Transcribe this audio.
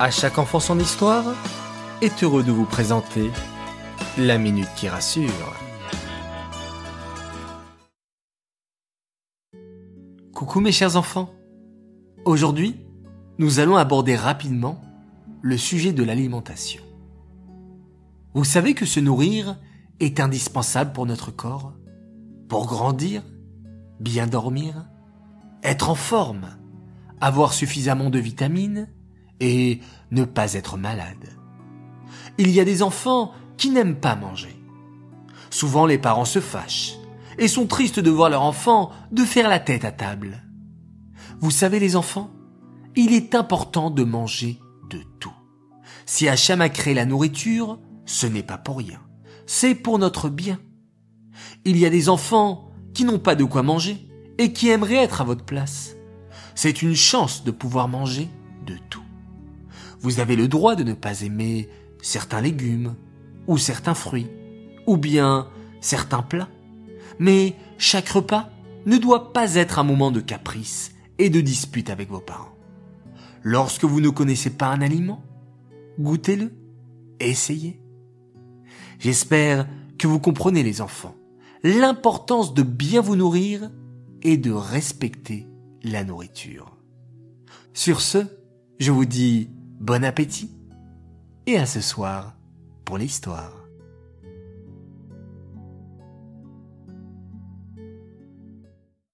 À chaque enfant son histoire est heureux de vous présenter la minute qui rassure. Coucou mes chers enfants. Aujourd'hui, nous allons aborder rapidement le sujet de l'alimentation. Vous savez que se nourrir est indispensable pour notre corps, pour grandir, bien dormir, être en forme, avoir suffisamment de vitamines, et ne pas être malade. Il y a des enfants qui n'aiment pas manger. Souvent les parents se fâchent et sont tristes de voir leur enfant de faire la tête à table. Vous savez les enfants, il est important de manger de tout. Si Hacham a créé la nourriture, ce n'est pas pour rien. C'est pour notre bien. Il y a des enfants qui n'ont pas de quoi manger et qui aimeraient être à votre place. C'est une chance de pouvoir manger de tout. Vous avez le droit de ne pas aimer certains légumes, ou certains fruits, ou bien certains plats. Mais chaque repas ne doit pas être un moment de caprice et de dispute avec vos parents. Lorsque vous ne connaissez pas un aliment, goûtez-le, essayez. J'espère que vous comprenez les enfants l'importance de bien vous nourrir et de respecter la nourriture. Sur ce, je vous dis Bon appétit et à ce soir pour l'histoire.